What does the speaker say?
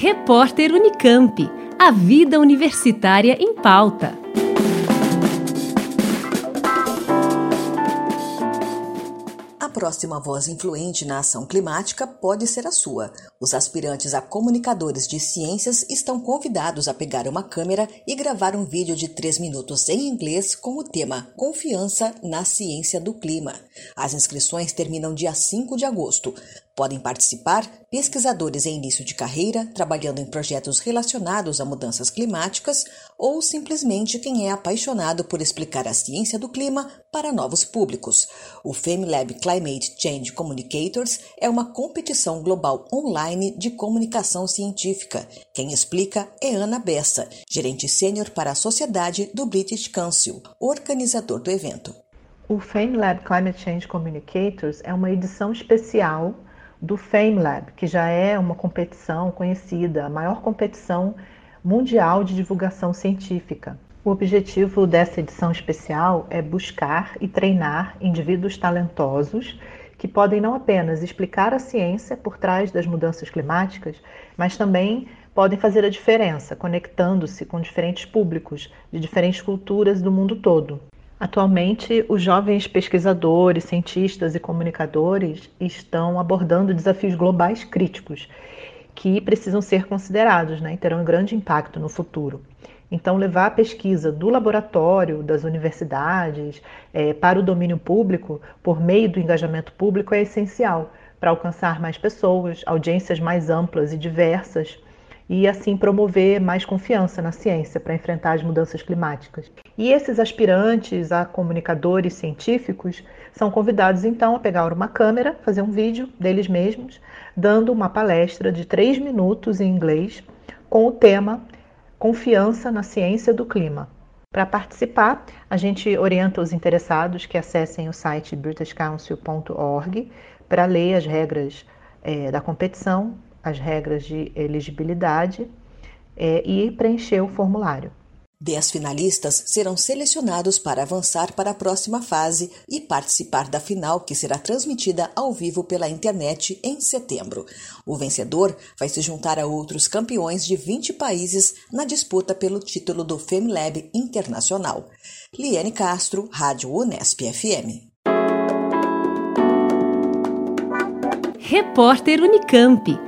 Repórter Unicamp. A vida universitária em pauta. A próxima voz influente na ação climática pode ser a sua. Os aspirantes a comunicadores de ciências estão convidados a pegar uma câmera e gravar um vídeo de 3 minutos em inglês com o tema Confiança na Ciência do Clima. As inscrições terminam dia 5 de agosto. Podem participar pesquisadores em início de carreira, trabalhando em projetos relacionados a mudanças climáticas, ou simplesmente quem é apaixonado por explicar a ciência do clima para novos públicos. O FameLab Climate Change Communicators é uma competição global online de comunicação científica. Quem explica é Ana Bessa, gerente sênior para a sociedade do British Council, organizador do evento. O FameLab Climate Change Communicators é uma edição especial do FameLab, que já é uma competição conhecida, a maior competição mundial de divulgação científica. O objetivo dessa edição especial é buscar e treinar indivíduos talentosos que podem não apenas explicar a ciência por trás das mudanças climáticas, mas também podem fazer a diferença, conectando-se com diferentes públicos de diferentes culturas do mundo todo. Atualmente, os jovens pesquisadores, cientistas e comunicadores estão abordando desafios globais críticos que precisam ser considerados né, e terão um grande impacto no futuro. Então, levar a pesquisa do laboratório, das universidades, é, para o domínio público, por meio do engajamento público, é essencial para alcançar mais pessoas, audiências mais amplas e diversas e assim promover mais confiança na ciência para enfrentar as mudanças climáticas. E esses aspirantes a comunicadores científicos são convidados então a pegar uma câmera, fazer um vídeo deles mesmos, dando uma palestra de três minutos em inglês com o tema Confiança na Ciência do Clima. Para participar, a gente orienta os interessados que acessem o site britishcouncil.org para ler as regras é, da competição as regras de elegibilidade é, e preencher o formulário. Dez finalistas serão selecionados para avançar para a próxima fase e participar da final, que será transmitida ao vivo pela internet em setembro. O vencedor vai se juntar a outros campeões de 20 países na disputa pelo título do FemLab Internacional. Liane Castro, Rádio Unesp FM. Repórter Unicamp.